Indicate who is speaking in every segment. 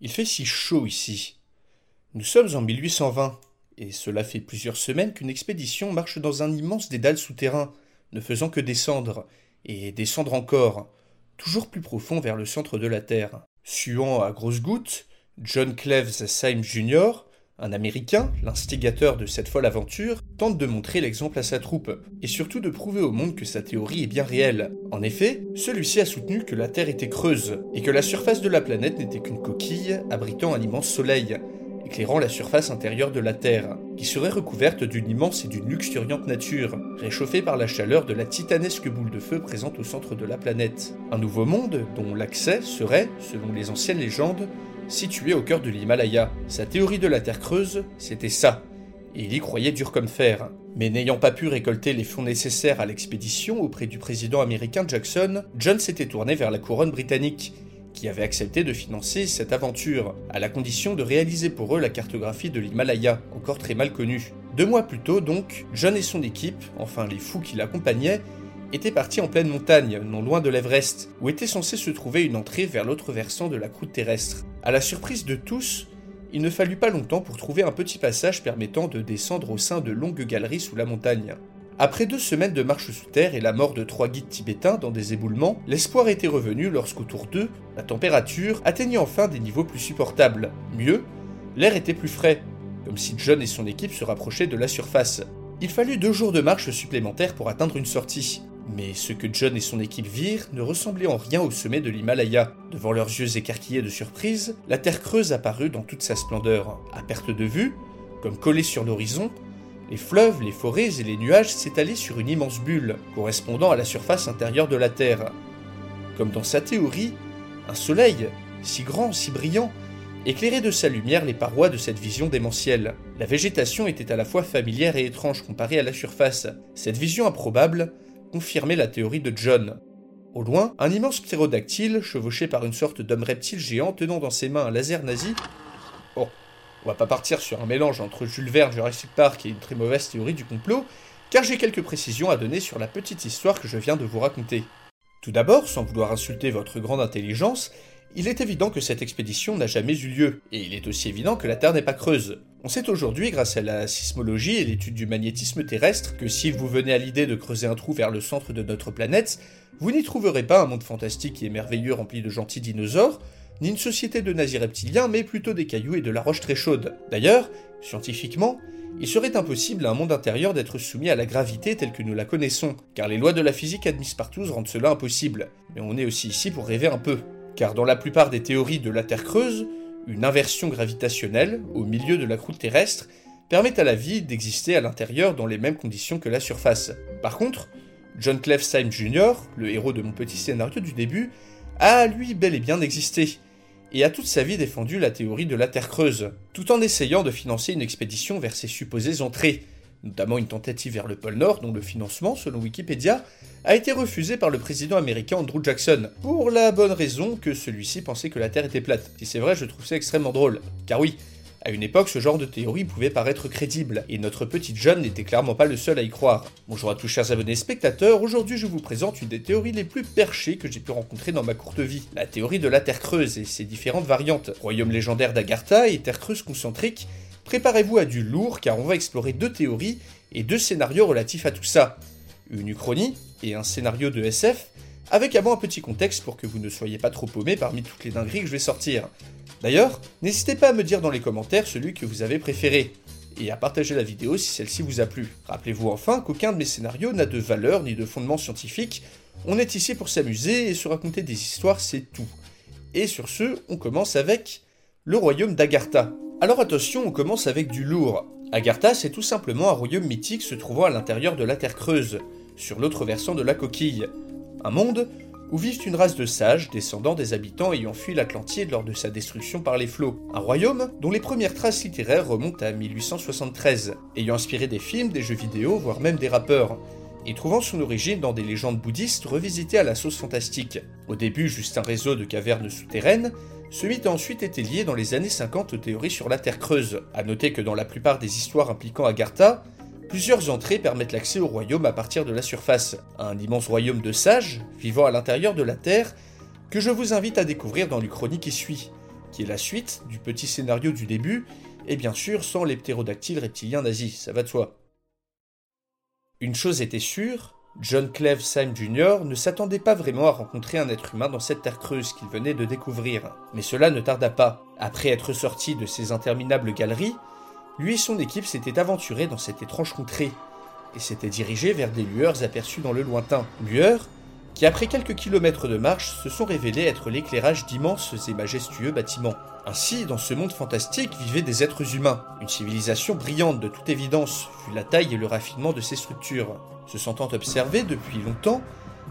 Speaker 1: Il fait si chaud ici. Nous sommes en 1820, et cela fait plusieurs semaines qu'une expédition marche dans un immense dédale souterrain, ne faisant que descendre, et descendre encore, toujours plus profond vers le centre de la Terre. Suant à grosses gouttes, John Cleves Syme Jr., un Américain, l'instigateur de cette folle aventure, tente de montrer l'exemple à sa troupe, et surtout de prouver au monde que sa théorie est bien réelle. En effet, celui-ci a soutenu que la Terre était creuse, et que la surface de la planète n'était qu'une coquille abritant un immense soleil, éclairant la surface intérieure de la Terre, qui serait recouverte d'une immense et d'une luxuriante nature, réchauffée par la chaleur de la titanesque boule de feu présente au centre de la planète. Un nouveau monde dont l'accès serait, selon les anciennes légendes, situé au cœur de l'Himalaya. Sa théorie de la Terre creuse, c'était ça. Et il y croyait dur comme fer. Mais n'ayant pas pu récolter les fonds nécessaires à l'expédition auprès du président américain Jackson, John s'était tourné vers la couronne britannique, qui avait accepté de financer cette aventure, à la condition de réaliser pour eux la cartographie de l'Himalaya, encore très mal connue. Deux mois plus tôt, donc, John et son équipe, enfin les fous qui l'accompagnaient, était parti en pleine montagne, non loin de l'Everest, où était censée se trouver une entrée vers l'autre versant de la croûte terrestre. À la surprise de tous, il ne fallut pas longtemps pour trouver un petit passage permettant de descendre au sein de longues galeries sous la montagne. Après deux semaines de marche sous terre et la mort de trois guides tibétains dans des éboulements, l'espoir était revenu lorsqu'autour d'eux, la température atteignit enfin des niveaux plus supportables. Mieux, l'air était plus frais, comme si John et son équipe se rapprochaient de la surface. Il fallut deux jours de marche supplémentaires pour atteindre une sortie. Mais ce que John et son équipe virent ne ressemblait en rien au sommet de l'Himalaya. Devant leurs yeux écarquillés de surprise, la terre creuse apparut dans toute sa splendeur. À perte de vue, comme collée sur l'horizon, les fleuves, les forêts et les nuages s'étalaient sur une immense bulle, correspondant à la surface intérieure de la Terre. Comme dans sa théorie, un soleil, si grand, si brillant, éclairait de sa lumière les parois de cette vision démentielle. La végétation était à la fois familière et étrange comparée à la surface. Cette vision improbable confirmait la théorie de John. Au loin, un immense ptérodactyle, chevauché par une sorte d'homme reptile géant tenant dans ses mains un laser nazi. Bon, on va pas partir sur un mélange entre Jules Verne, Jurassic Park et une très mauvaise théorie du complot, car j'ai quelques précisions à donner sur la petite histoire que je viens de vous raconter. Tout d'abord, sans vouloir insulter votre grande intelligence, il est évident que cette expédition n'a jamais eu lieu, et il est aussi évident que la Terre n'est pas creuse. On sait aujourd'hui, grâce à la sismologie et l'étude du magnétisme terrestre, que si vous venez à l'idée de creuser un trou vers le centre de notre planète, vous n'y trouverez pas un monde fantastique et merveilleux rempli de gentils dinosaures, ni une société de nazis reptiliens, mais plutôt des cailloux et de la roche très chaude. D'ailleurs, scientifiquement, il serait impossible à un monde intérieur d'être soumis à la gravité telle que nous la connaissons, car les lois de la physique admises par tous rendent cela impossible. Mais on est aussi ici pour rêver un peu. Car dans la plupart des théories de la Terre creuse, une inversion gravitationnelle, au milieu de la croûte terrestre, permet à la vie d'exister à l'intérieur dans les mêmes conditions que la surface. Par contre, John Cleves Jr., le héros de mon petit scénario du début, a lui bel et bien existé, et a toute sa vie défendu la théorie de la Terre creuse, tout en essayant de financer une expédition vers ses supposées entrées, notamment une tentative vers le pôle Nord dont le financement, selon Wikipédia, a été refusé par le président américain Andrew Jackson, pour la bonne raison que celui-ci pensait que la Terre était plate. Si c'est vrai, je trouve ça extrêmement drôle. Car oui, à une époque, ce genre de théorie pouvait paraître crédible, et notre petite John n'était clairement pas le seul à y croire. Bonjour à tous chers abonnés spectateurs, aujourd'hui je vous présente une des théories les plus perchées que j'ai pu rencontrer dans ma courte vie, la théorie de la Terre creuse et ses différentes variantes. Royaume légendaire d'Agartha et Terre creuse concentrique, préparez-vous à du lourd car on va explorer deux théories et deux scénarios relatifs à tout ça. Une uchronie et un scénario de SF, avec avant un petit contexte pour que vous ne soyez pas trop paumé parmi toutes les dingueries que je vais sortir. D'ailleurs, n'hésitez pas à me dire dans les commentaires celui que vous avez préféré, et à partager la vidéo si celle-ci vous a plu. Rappelez-vous enfin qu'aucun de mes scénarios n'a de valeur ni de fondement scientifique, on est ici pour s'amuser et se raconter des histoires, c'est tout. Et sur ce, on commence avec le royaume d'Agartha. Alors attention, on commence avec du lourd. Agartha, c'est tout simplement un royaume mythique se trouvant à l'intérieur de la Terre creuse, sur l'autre versant de la coquille. Un monde où vivent une race de sages descendants des habitants ayant fui l'Atlantide lors de sa destruction par les flots. Un royaume dont les premières traces littéraires remontent à 1873, ayant inspiré des films, des jeux vidéo, voire même des rappeurs, et trouvant son origine dans des légendes bouddhistes revisitées à la sauce fantastique. Au début, juste un réseau de cavernes souterraines, ce mythe a ensuite été lié dans les années 50 aux théories sur la Terre creuse. A noter que dans la plupart des histoires impliquant Agartha, Plusieurs entrées permettent l'accès au royaume à partir de la surface, un immense royaume de sages vivant à l'intérieur de la Terre que je vous invite à découvrir dans l'Uchronie qui suit, qui est la suite du petit scénario du début, et bien sûr sans les ptérodactyles reptiliens nazis, ça va de soi. Une chose était sûre, John Cleve Syme Jr. ne s'attendait pas vraiment à rencontrer un être humain dans cette terre creuse qu'il venait de découvrir. Mais cela ne tarda pas. Après être sorti de ces interminables galeries, lui et son équipe s'étaient aventurés dans cette étrange contrée et s'étaient dirigés vers des lueurs aperçues dans le lointain. Lueurs qui, après quelques kilomètres de marche, se sont révélées être l'éclairage d'immenses et majestueux bâtiments. Ainsi, dans ce monde fantastique vivaient des êtres humains. Une civilisation brillante de toute évidence fut la taille et le raffinement de ces structures. Se sentant observés depuis longtemps,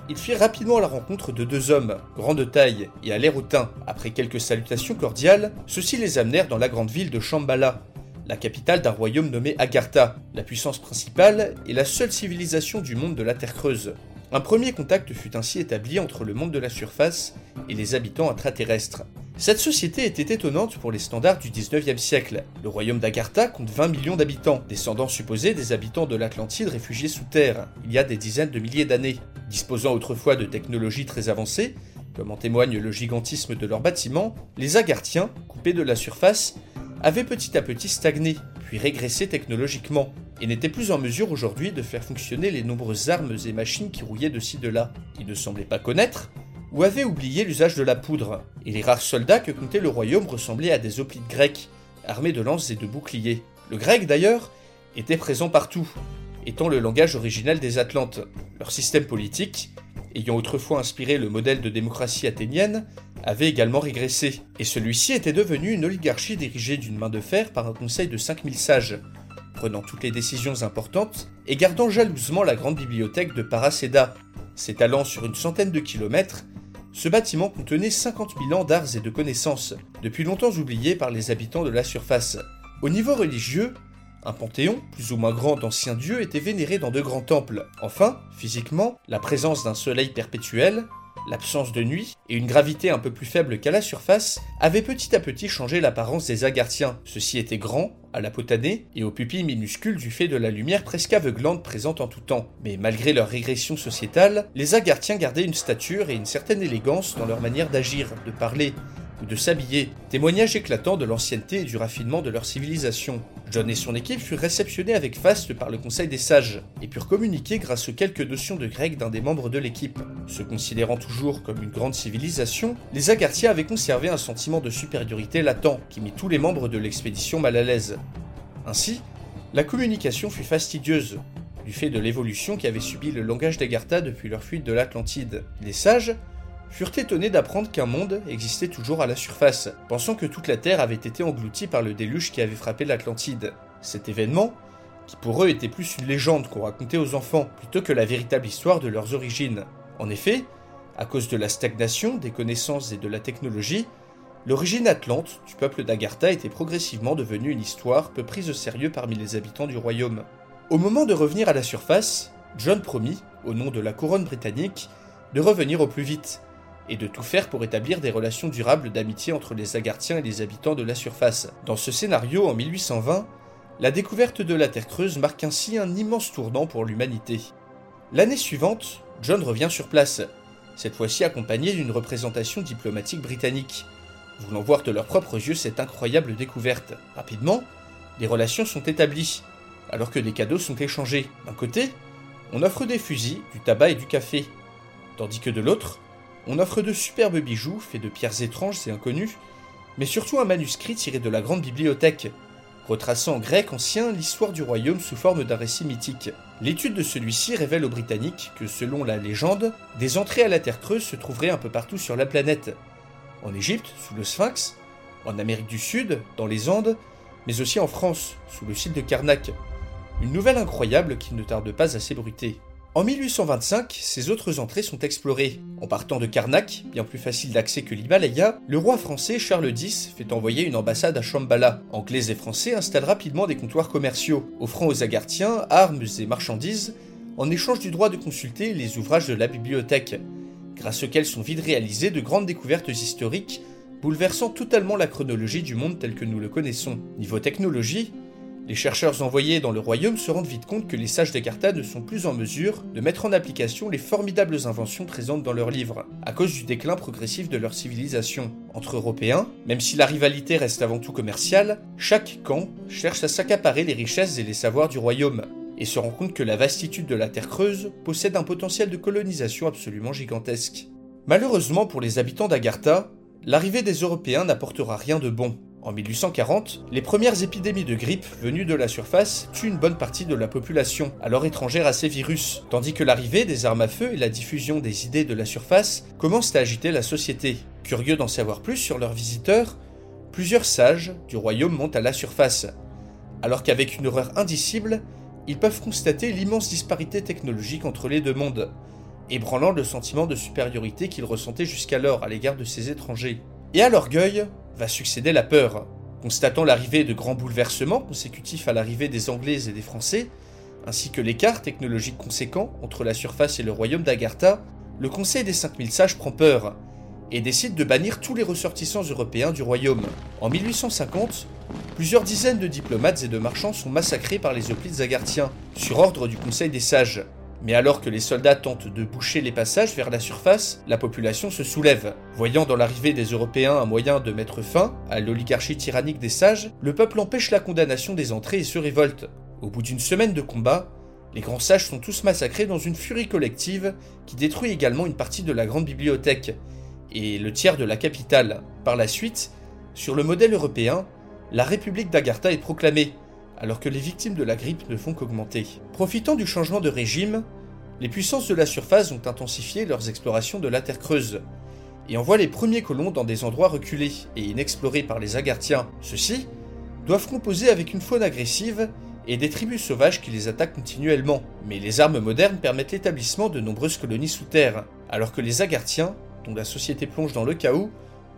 Speaker 1: ils firent rapidement la rencontre de deux hommes, grands de taille et à l'air hautain. Après quelques salutations cordiales, ceux-ci les amenèrent dans la grande ville de Shambhala, la capitale d'un royaume nommé Agartha, la puissance principale et la seule civilisation du monde de la Terre creuse. Un premier contact fut ainsi établi entre le monde de la surface et les habitants intraterrestres. Cette société était étonnante pour les standards du 19e siècle. Le royaume d'Agartha compte 20 millions d'habitants, descendants supposés des habitants de l'Atlantide réfugiés sous terre, il y a des dizaines de milliers d'années. Disposant autrefois de technologies très avancées, comme en témoigne le gigantisme de leurs bâtiments, les Agarthiens, coupés de la surface, avait petit à petit stagné, puis régressé technologiquement, et n'était plus en mesure aujourd'hui de faire fonctionner les nombreuses armes et machines qui rouillaient de ci de là. Il ne semblait pas connaître, ou avait oublié l'usage de la poudre, et les rares soldats que comptait le royaume ressemblaient à des hoplites grecs, armés de lances et de boucliers. Le grec d'ailleurs était présent partout, étant le langage original des Atlantes. Leur système politique, ayant autrefois inspiré le modèle de démocratie athénienne, avait également régressé, et celui-ci était devenu une oligarchie dirigée d'une main de fer par un conseil de 5000 sages, prenant toutes les décisions importantes et gardant jalousement la grande bibliothèque de Paracéda. S'étalant sur une centaine de kilomètres, ce bâtiment contenait 50 000 ans d'arts et de connaissances, depuis longtemps oubliés par les habitants de la surface. Au niveau religieux, un panthéon, plus ou moins grand d'anciens dieux, était vénéré dans de grands temples. Enfin, physiquement, la présence d'un soleil perpétuel, l'absence de nuit et une gravité un peu plus faible qu'à la surface avaient petit à petit changé l'apparence des Agarthiens. Ceux-ci étaient grands, à la potanée et aux pupilles minuscules du fait de la lumière presque aveuglante présente en tout temps. Mais malgré leur régression sociétale, les Agarthiens gardaient une stature et une certaine élégance dans leur manière d'agir, de parler, ou de s'habiller, témoignage éclatant de l'ancienneté et du raffinement de leur civilisation. John et son équipe furent réceptionnés avec faste par le Conseil des Sages, et purent communiquer grâce aux quelques notions de grec d'un des membres de l'équipe. Se considérant toujours comme une grande civilisation, les Agarthiens avaient conservé un sentiment de supériorité latent qui mit tous les membres de l'expédition mal à l'aise. Ainsi, la communication fut fastidieuse, du fait de l'évolution qu'avait subi le langage d'Agartha depuis leur fuite de l'Atlantide. Les sages furent étonnés d'apprendre qu'un monde existait toujours à la surface, pensant que toute la Terre avait été engloutie par le déluge qui avait frappé l'Atlantide. Cet événement, qui pour eux était plus une légende qu'on racontait aux enfants, plutôt que la véritable histoire de leurs origines. En effet, à cause de la stagnation, des connaissances et de la technologie, l'origine atlante du peuple d'Agartha était progressivement devenue une histoire peu prise au sérieux parmi les habitants du royaume. Au moment de revenir à la surface, John promit, au nom de la couronne britannique, de revenir au plus vite, et de tout faire pour établir des relations durables d'amitié entre les Agarthiens et les habitants de la surface. Dans ce scénario, en 1820, la découverte de la Terre creuse marque ainsi un immense tournant pour l'humanité. L'année suivante, John revient sur place, cette fois-ci accompagné d'une représentation diplomatique britannique, voulant voir de leurs propres yeux cette incroyable découverte. Rapidement, des relations sont établies, alors que des cadeaux sont échangés. D'un côté, on offre des fusils, du tabac et du café, tandis que de l'autre, on offre de superbes bijoux faits de pierres étranges et inconnues, mais surtout un manuscrit tiré de la grande bibliothèque, retraçant en grec ancien l'histoire du royaume sous forme d'un récit mythique. L'étude de celui-ci révèle aux Britanniques que, selon la légende, des entrées à la Terre creuse se trouveraient un peu partout sur la planète. En Égypte, sous le Sphinx, en Amérique du Sud, dans les Andes, mais aussi en France, sous le site de Karnak. Une nouvelle incroyable qui ne tarde pas à s'ébruiter. En 1825, ces autres entrées sont explorées. En partant de Karnak, bien plus facile d'accès que l'Himalaya, le roi français Charles X fait envoyer une ambassade à Shambhala. Anglais et français installent rapidement des comptoirs commerciaux, offrant aux Agarthiens armes et marchandises en échange du droit de consulter les ouvrages de la bibliothèque, grâce auxquels sont vite réalisées de grandes découvertes historiques, bouleversant totalement la chronologie du monde tel que nous le connaissons. Niveau technologie, les chercheurs envoyés dans le royaume se rendent vite compte que les sages d'Agartha ne sont plus en mesure de mettre en application les formidables inventions présentes dans leurs livres, à cause du déclin progressif de leur civilisation. Entre Européens, même si la rivalité reste avant tout commerciale, chaque camp cherche à s'accaparer les richesses et les savoirs du royaume, et se rend compte que la vastitude de la Terre creuse possède un potentiel de colonisation absolument gigantesque. Malheureusement pour les habitants d'Agartha, l'arrivée des Européens n'apportera rien de bon. En 1840, les premières épidémies de grippe venues de la surface tuent une bonne partie de la population, alors étrangère à ces virus, tandis que l'arrivée des armes à feu et la diffusion des idées de la surface commencent à agiter la société. Curieux d'en savoir plus sur leurs visiteurs, plusieurs sages du royaume montent à la surface, alors qu'avec une horreur indicible, ils peuvent constater l'immense disparité technologique entre les deux mondes, ébranlant le sentiment de supériorité qu'ils ressentaient jusqu'alors à l'égard de ces étrangers. Et à l'orgueil, va succéder la peur. Constatant l'arrivée de grands bouleversements consécutifs à l'arrivée des Anglais et des Français, ainsi que l'écart technologique conséquent entre la surface et le royaume d'Agartha, le Conseil des 5000 sages prend peur et décide de bannir tous les ressortissants européens du royaume. En 1850, plusieurs dizaines de diplomates et de marchands sont massacrés par les hoplites agarthiens, sur ordre du Conseil des sages. Mais alors que les soldats tentent de boucher les passages vers la surface, la population se soulève. Voyant dans l'arrivée des Européens un moyen de mettre fin à l'oligarchie tyrannique des sages, le peuple empêche la condamnation des entrées et se révolte. Au bout d'une semaine de combat, les grands sages sont tous massacrés dans une furie collective qui détruit également une partie de la grande bibliothèque et le tiers de la capitale. Par la suite, sur le modèle européen, la République d'Agartha est proclamée, alors que les victimes de la grippe ne font qu'augmenter. Profitant du changement de régime, les puissances de la surface ont intensifié leurs explorations de la Terre creuse, et envoient les premiers colons dans des endroits reculés et inexplorés par les Agarthiens. Ceux-ci doivent composer avec une faune agressive et des tribus sauvages qui les attaquent continuellement. Mais les armes modernes permettent l'établissement de nombreuses colonies sous terre, alors que les Agarthiens, dont la société plonge dans le chaos,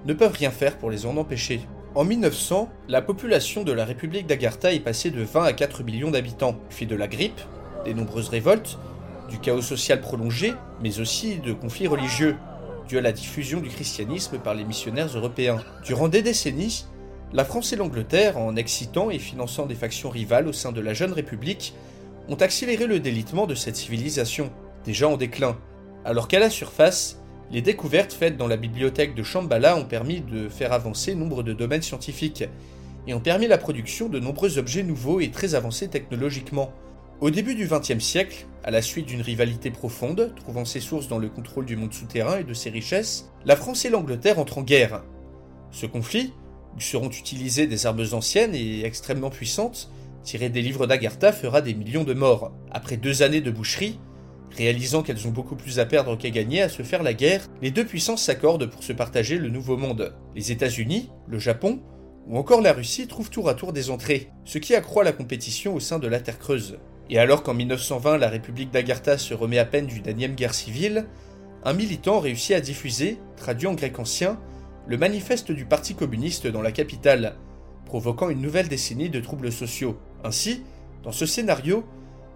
Speaker 1: ne peuvent rien faire pour les en empêcher. En 1900, la population de la République d'Agartha est passée de 20 à 4 millions d'habitants, fait de la grippe, des nombreuses révoltes, du chaos social prolongé, mais aussi de conflits religieux, dû à la diffusion du christianisme par les missionnaires européens. Durant des décennies, la France et l'Angleterre, en excitant et finançant des factions rivales au sein de la jeune République, ont accéléré le délitement de cette civilisation, déjà en déclin, alors qu'à la surface, les découvertes faites dans la bibliothèque de Shambhala ont permis de faire avancer nombre de domaines scientifiques et ont permis la production de nombreux objets nouveaux et très avancés technologiquement. Au début du XXe siècle, à la suite d'une rivalité profonde, trouvant ses sources dans le contrôle du monde souterrain et de ses richesses, la France et l'Angleterre entrent en guerre. Ce conflit, où seront utilisées des armes anciennes et extrêmement puissantes, tirées des livres d'Agartha, fera des millions de morts. Après deux années de boucherie, Réalisant qu'elles ont beaucoup plus à perdre qu'à gagner à se faire la guerre, les deux puissances s'accordent pour se partager le nouveau monde. Les États-Unis, le Japon ou encore la Russie trouvent tour à tour des entrées, ce qui accroît la compétition au sein de la Terre creuse. Et alors qu'en 1920 la République d'Agartha se remet à peine d'une énième guerre civile, un militant réussit à diffuser, traduit en grec ancien, le manifeste du Parti communiste dans la capitale, provoquant une nouvelle décennie de troubles sociaux. Ainsi, dans ce scénario,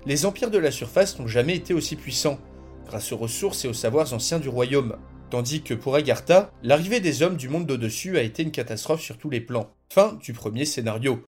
Speaker 1: les empires de la surface n'ont jamais été aussi puissants, grâce aux ressources et aux savoirs anciens du royaume, tandis que pour Agartha, l'arrivée des hommes du monde d'au-dessus a été une catastrophe sur tous les plans. Fin du premier scénario.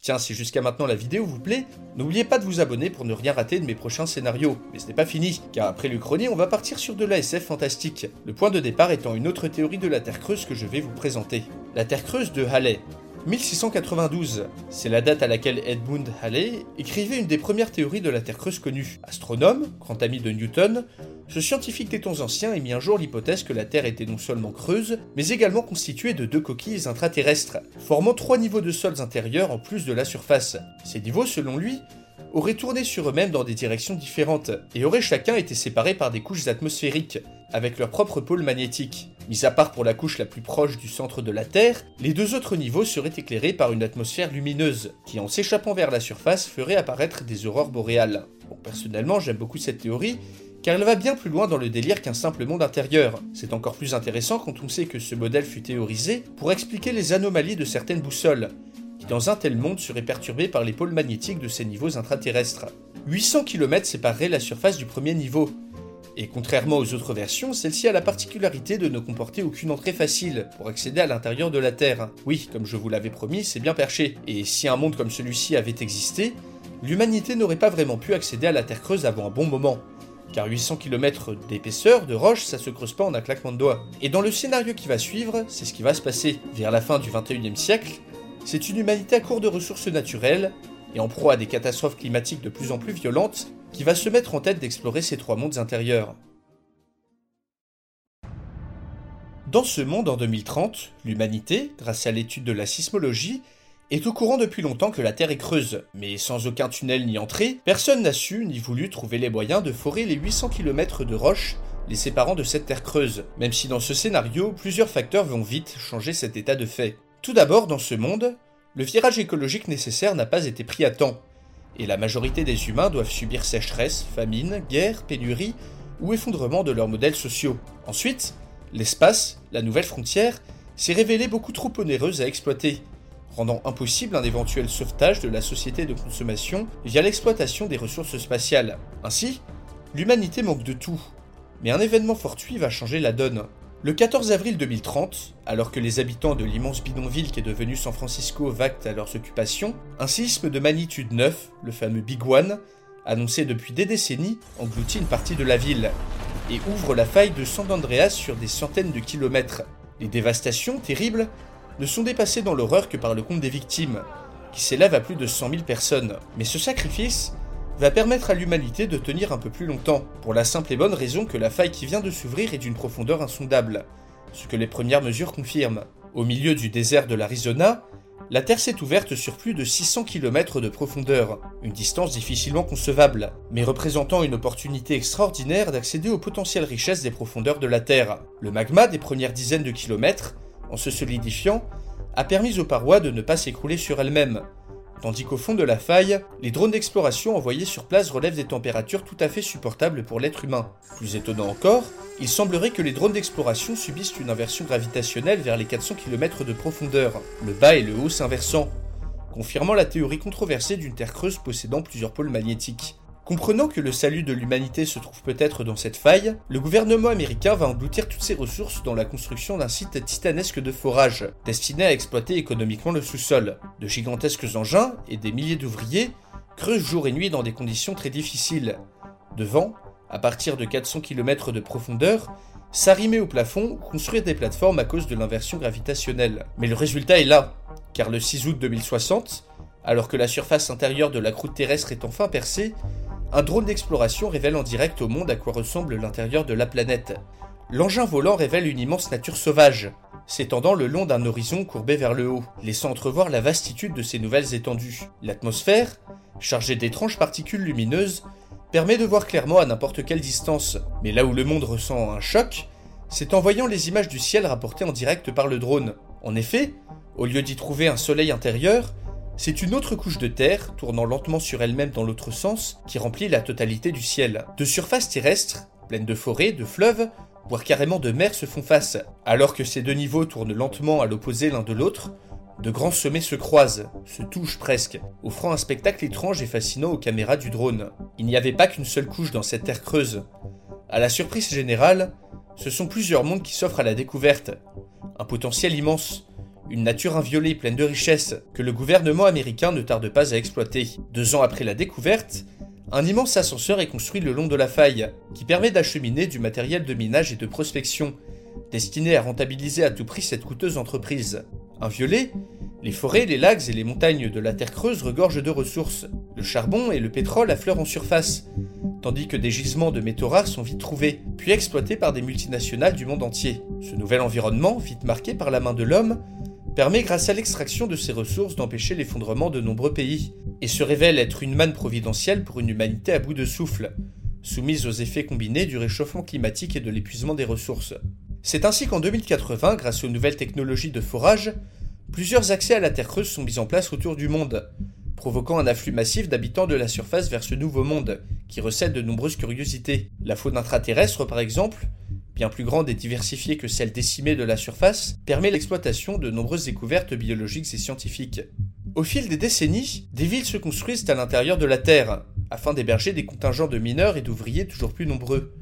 Speaker 1: Tiens, si jusqu'à maintenant la vidéo vous plaît, n'oubliez pas de vous abonner pour ne rien rater de mes prochains scénarios. Mais ce n'est pas fini, car après l'Uchronie, on va partir sur de l'ASF fantastique. Le point de départ étant une autre théorie de la Terre creuse que je vais vous présenter. La Terre creuse de Halley, 1692, c'est la date à laquelle Edmund Halley écrivait une des premières théories de la Terre creuse connue. Astronome, grand ami de Newton, ce scientifique des temps anciens émit un jour l'hypothèse que la Terre était non seulement creuse, mais également constituée de deux coquilles intraterrestres, formant trois niveaux de sols intérieurs en plus de la surface. Ces niveaux, selon lui, auraient tourné sur eux-mêmes dans des directions différentes, et auraient chacun été séparés par des couches atmosphériques, avec leur propre pôle magnétique. Mis à part pour la couche la plus proche du centre de la Terre, les deux autres niveaux seraient éclairés par une atmosphère lumineuse, qui en s'échappant vers la surface ferait apparaître des aurores boréales. Personnellement, j'aime beaucoup cette théorie, car elle va bien plus loin dans le délire qu'un simple monde intérieur. C'est encore plus intéressant quand on sait que ce modèle fut théorisé pour expliquer les anomalies de certaines boussoles, qui dans un tel monde seraient perturbées par les pôles magnétiques de ces niveaux intraterrestres. 800 km sépareraient la surface du premier niveau, et contrairement aux autres versions, celle-ci a la particularité de ne comporter aucune entrée facile pour accéder à l'intérieur de la Terre. Oui, comme je vous l'avais promis, c'est bien perché, et si un monde comme celui-ci avait existé, l'humanité n'aurait pas vraiment pu accéder à la Terre creuse avant un bon moment car 800 km d'épaisseur de roche, ça se creuse pas en un claquement de doigts. Et dans le scénario qui va suivre, c'est ce qui va se passer. Vers la fin du 21e siècle, c'est une humanité à court de ressources naturelles, et en proie à des catastrophes climatiques de plus en plus violentes, qui va se mettre en tête d'explorer ces trois mondes intérieurs. Dans ce monde en 2030, l'humanité, grâce à l'étude de la sismologie, est au courant depuis longtemps que la Terre est creuse, mais sans aucun tunnel ni entrée, personne n'a su ni voulu trouver les moyens de forer les 800 km de roches les séparant de cette Terre creuse, même si dans ce scénario, plusieurs facteurs vont vite changer cet état de fait. Tout d'abord, dans ce monde, le virage écologique nécessaire n'a pas été pris à temps, et la majorité des humains doivent subir sécheresse, famine, guerre, pénurie ou effondrement de leurs modèles sociaux. Ensuite, l'espace, la nouvelle frontière, s'est révélé beaucoup trop onéreuse à exploiter, rendant impossible un éventuel sauvetage de la société de consommation via l'exploitation des ressources spatiales. Ainsi, l'humanité manque de tout. Mais un événement fortuit va changer la donne. Le 14 avril 2030, alors que les habitants de l'immense bidonville qui est devenu San Francisco vaquent à leurs occupations, un séisme de magnitude 9, le fameux Big One, annoncé depuis des décennies, engloutit une partie de la ville et ouvre la faille de San Andreas sur des centaines de kilomètres. Les dévastations terribles ne sont dépassés dans l'horreur que par le compte des victimes, qui s'élève à plus de 100 000 personnes. Mais ce sacrifice va permettre à l'humanité de tenir un peu plus longtemps, pour la simple et bonne raison que la faille qui vient de s'ouvrir est d'une profondeur insondable, ce que les premières mesures confirment. Au milieu du désert de l'Arizona, la Terre s'est ouverte sur plus de 600 km de profondeur, une distance difficilement concevable, mais représentant une opportunité extraordinaire d'accéder aux potentielles richesses des profondeurs de la Terre. Le magma des premières dizaines de kilomètres en se solidifiant, a permis aux parois de ne pas s'écrouler sur elles-mêmes, tandis qu'au fond de la faille, les drones d'exploration envoyés sur place relèvent des températures tout à fait supportables pour l'être humain. Plus étonnant encore, il semblerait que les drones d'exploration subissent une inversion gravitationnelle vers les 400 km de profondeur, le bas et le haut s'inversant, confirmant la théorie controversée d'une Terre creuse possédant plusieurs pôles magnétiques. Comprenant que le salut de l'humanité se trouve peut-être dans cette faille, le gouvernement américain va engloutir toutes ses ressources dans la construction d'un site titanesque de forage, destiné à exploiter économiquement le sous-sol. De gigantesques engins et des milliers d'ouvriers creusent jour et nuit dans des conditions très difficiles. Devant, à partir de 400 km de profondeur, s'arrimer au plafond ou construire des plateformes à cause de l'inversion gravitationnelle. Mais le résultat est là, car le 6 août 2060, alors que la surface intérieure de la croûte terrestre est enfin percée, un drone d'exploration révèle en direct au monde à quoi ressemble l'intérieur de la planète. L'engin volant révèle une immense nature sauvage, s'étendant le long d'un horizon courbé vers le haut, laissant entrevoir la vastitude de ces nouvelles étendues. L'atmosphère, chargée d'étranges particules lumineuses, permet de voir clairement à n'importe quelle distance. Mais là où le monde ressent un choc, c'est en voyant les images du ciel rapportées en direct par le drone. En effet, au lieu d'y trouver un soleil intérieur, c'est une autre couche de terre, tournant lentement sur elle-même dans l'autre sens, qui remplit la totalité du ciel. De surfaces terrestres, pleines de forêts, de fleuves, voire carrément de mers se font face. Alors que ces deux niveaux tournent lentement à l'opposé l'un de l'autre, de grands sommets se croisent, se touchent presque, offrant un spectacle étrange et fascinant aux caméras du drone. Il n'y avait pas qu'une seule couche dans cette terre creuse. À la surprise générale, ce sont plusieurs mondes qui s'offrent à la découverte. Un potentiel immense, une nature inviolée pleine de richesses que le gouvernement américain ne tarde pas à exploiter. Deux ans après la découverte, un immense ascenseur est construit le long de la faille, qui permet d'acheminer du matériel de minage et de prospection, destiné à rentabiliser à tout prix cette coûteuse entreprise. Inviolés, les forêts, les lacs et les montagnes de la Terre creuse regorgent de ressources. Le charbon et le pétrole affleurent en surface, tandis que des gisements de métaux rares sont vite trouvés, puis exploités par des multinationales du monde entier. Ce nouvel environnement, vite marqué par la main de l'homme, permet grâce à l'extraction de ces ressources d'empêcher l'effondrement de nombreux pays, et se révèle être une manne providentielle pour une humanité à bout de souffle, soumise aux effets combinés du réchauffement climatique et de l'épuisement des ressources. C'est ainsi qu'en 2080, grâce aux nouvelles technologies de forage, plusieurs accès à la Terre creuse sont mis en place autour du monde, provoquant un afflux massif d'habitants de la surface vers ce nouveau monde, qui recèle de nombreuses curiosités. La faune intraterrestre, par exemple, bien plus grande et diversifiée que celle décimée de la surface, permet l'exploitation de nombreuses découvertes biologiques et scientifiques. Au fil des décennies, des villes se construisent à l'intérieur de la Terre, afin d'héberger des contingents de mineurs et d'ouvriers toujours plus nombreux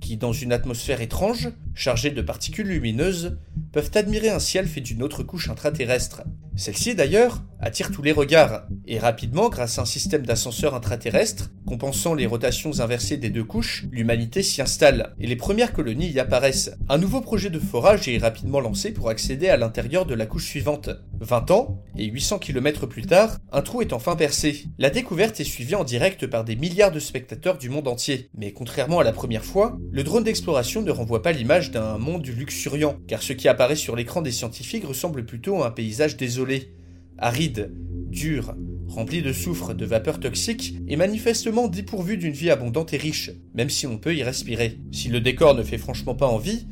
Speaker 1: qui, dans une atmosphère étrange, chargée de particules lumineuses, peuvent admirer un ciel fait d'une autre couche intraterrestre. Celle-ci, d'ailleurs, attire tous les regards, et rapidement, grâce à un système d'ascenseurs intraterrestres, compensant les rotations inversées des deux couches, l'humanité s'y installe, et les premières colonies y apparaissent. Un nouveau projet de forage est rapidement lancé pour accéder à l'intérieur de la couche suivante. 20 ans, et 800 km plus tard, un trou est enfin percé. La découverte est suivie en direct par des milliards de spectateurs du monde entier. Mais contrairement à la première fois, le drone d'exploration ne renvoie pas l'image d'un monde luxuriant, car ce qui apparaît sur l'écran des scientifiques ressemble plutôt à un paysage désolé, aride, dur, rempli de soufre, de vapeurs toxiques, et manifestement dépourvu d'une vie abondante et riche, même si on peut y respirer. Si le décor ne fait franchement pas envie,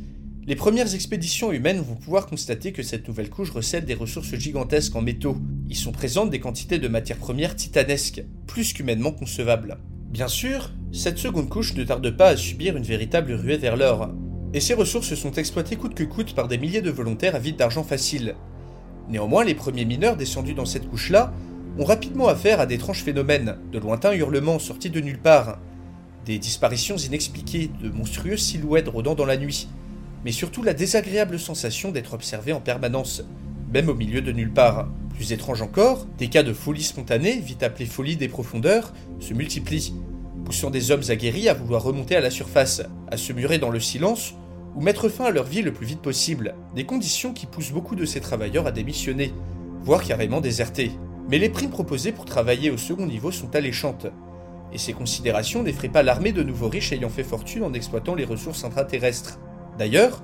Speaker 1: les premières expéditions humaines vont pouvoir constater que cette nouvelle couche recèle des ressources gigantesques en métaux. Y sont présentes des quantités de matières premières titanesques, plus qu'humainement concevables. Bien sûr, cette seconde couche ne tarde pas à subir une véritable ruée vers l'or, et ces ressources sont exploitées coûte que coûte par des milliers de volontaires à vide d'argent facile. Néanmoins, les premiers mineurs descendus dans cette couche-là ont rapidement affaire à d'étranges phénomènes, de lointains hurlements sortis de nulle part, des disparitions inexpliquées, de monstrueuses silhouettes rôdant dans la nuit, mais surtout la désagréable sensation d'être observé en permanence, même au milieu de nulle part. Plus étrange encore, des cas de folie spontanée, vite appelée folie des profondeurs, se multiplient, poussant des hommes aguerris à vouloir remonter à la surface, à se murer dans le silence, ou mettre fin à leur vie le plus vite possible, des conditions qui poussent beaucoup de ces travailleurs à démissionner, voire carrément déserter. Mais les primes proposées pour travailler au second niveau sont alléchantes, et ces considérations n'effraient pas l'armée de nouveaux riches ayant fait fortune en exploitant les ressources intraterrestres. D'ailleurs,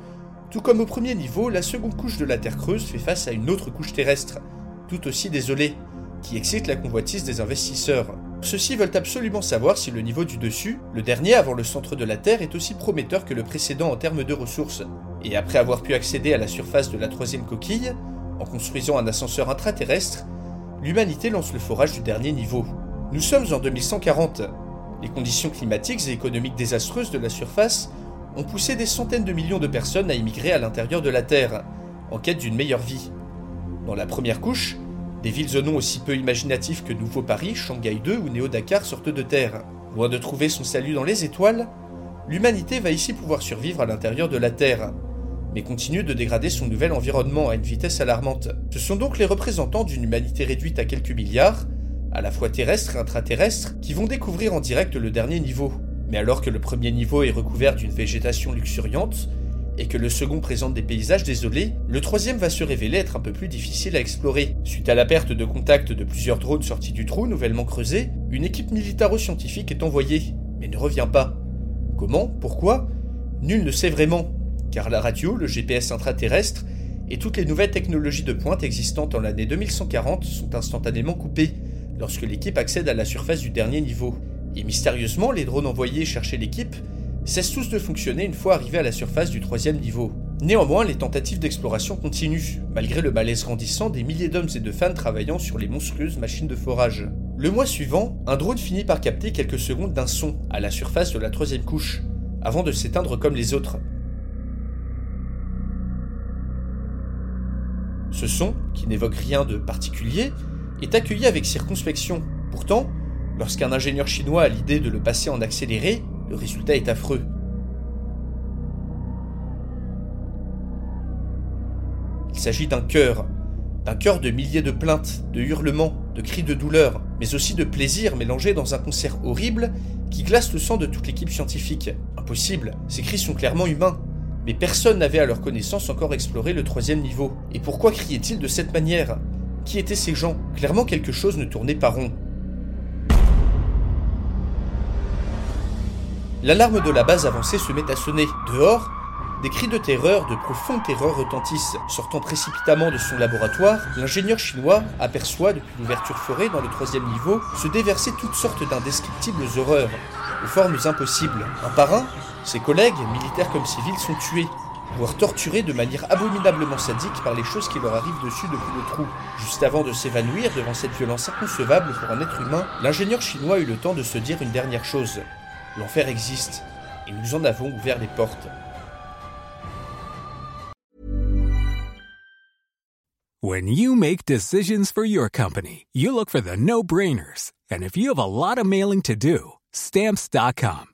Speaker 1: tout comme au premier niveau, la seconde couche de la Terre creuse fait face à une autre couche terrestre, tout aussi désolée, qui excite la convoitise des investisseurs. Ceux-ci veulent absolument savoir si le niveau du dessus, le dernier avant le centre de la Terre, est aussi prometteur que le précédent en termes de ressources. Et après avoir pu accéder à la surface de la troisième coquille, en construisant un ascenseur intraterrestre, l'humanité lance le forage du dernier niveau. Nous sommes en 2140. Les conditions climatiques et économiques désastreuses de la surface ont poussé des centaines de millions de personnes à immigrer à l'intérieur de la Terre, en quête d'une meilleure vie. Dans la première couche, des villes au nom aussi peu imaginatifs que Nouveau Paris, Shanghai 2 ou Néo-Dakar sortent de Terre. Loin de trouver son salut dans les étoiles, l'humanité va ici pouvoir survivre à l'intérieur de la Terre, mais continue de dégrader son nouvel environnement à une vitesse alarmante. Ce sont donc les représentants d'une humanité réduite à quelques milliards, à la fois terrestres et intraterrestres, qui vont découvrir en direct le dernier niveau, mais alors que le premier niveau est recouvert d'une végétation luxuriante, et que le second présente des paysages désolés, le troisième va se révéler être un peu plus difficile à explorer. Suite à la perte de contact de plusieurs drones sortis du trou nouvellement creusé, une équipe militaro-scientifique est envoyée, mais ne revient pas. Comment? Pourquoi? Nul ne sait vraiment, car la radio, le GPS intraterrestre et toutes les nouvelles technologies de pointe existantes en l'année 2140 sont instantanément coupées lorsque l'équipe accède à la surface du dernier niveau. Et mystérieusement, les drones envoyés chercher l'équipe cessent tous de fonctionner une fois arrivés à la surface du troisième niveau. Néanmoins, les tentatives d'exploration continuent, malgré le malaise grandissant des milliers d'hommes et de fans travaillant sur les monstrueuses machines de forage. Le mois suivant, un drone finit par capter quelques secondes d'un son à la surface de la troisième couche, avant de s'éteindre comme les autres. Ce son, qui n'évoque rien de particulier, est accueilli avec circonspection. Pourtant, Lorsqu'un ingénieur chinois a l'idée de le passer en accéléré, le résultat est affreux. Il s'agit d'un cœur, d'un cœur de milliers de plaintes, de hurlements, de cris de douleur, mais aussi de plaisir mélangés dans un concert horrible qui glace le sang de toute l'équipe scientifique. Impossible, ces cris sont clairement humains. Mais personne n'avait à leur connaissance encore exploré le troisième niveau. Et pourquoi criaient-ils de cette manière? Qui étaient ces gens? Clairement quelque chose ne tournait pas rond. L'alarme de la base avancée se met à sonner. Dehors, des cris de terreur, de profonde terreur retentissent. Sortant précipitamment de son laboratoire, l'ingénieur chinois aperçoit, depuis l'ouverture forée dans le troisième niveau, se déverser toutes sortes d'indescriptibles horreurs, aux formes impossibles. Un par un, ses collègues, militaires comme civils, sont tués, voire torturés de manière abominablement sadique par les choses qui leur arrivent dessus depuis le trou. Juste avant de s'évanouir devant cette violence inconcevable pour un être humain, l'ingénieur chinois eut le temps de se dire une dernière chose. L'enfer existe, et nous en avons ouvert les portes.
Speaker 2: When you make decisions for your company, you look for the no-brainers. And if you have a lot of mailing to do, stamps.com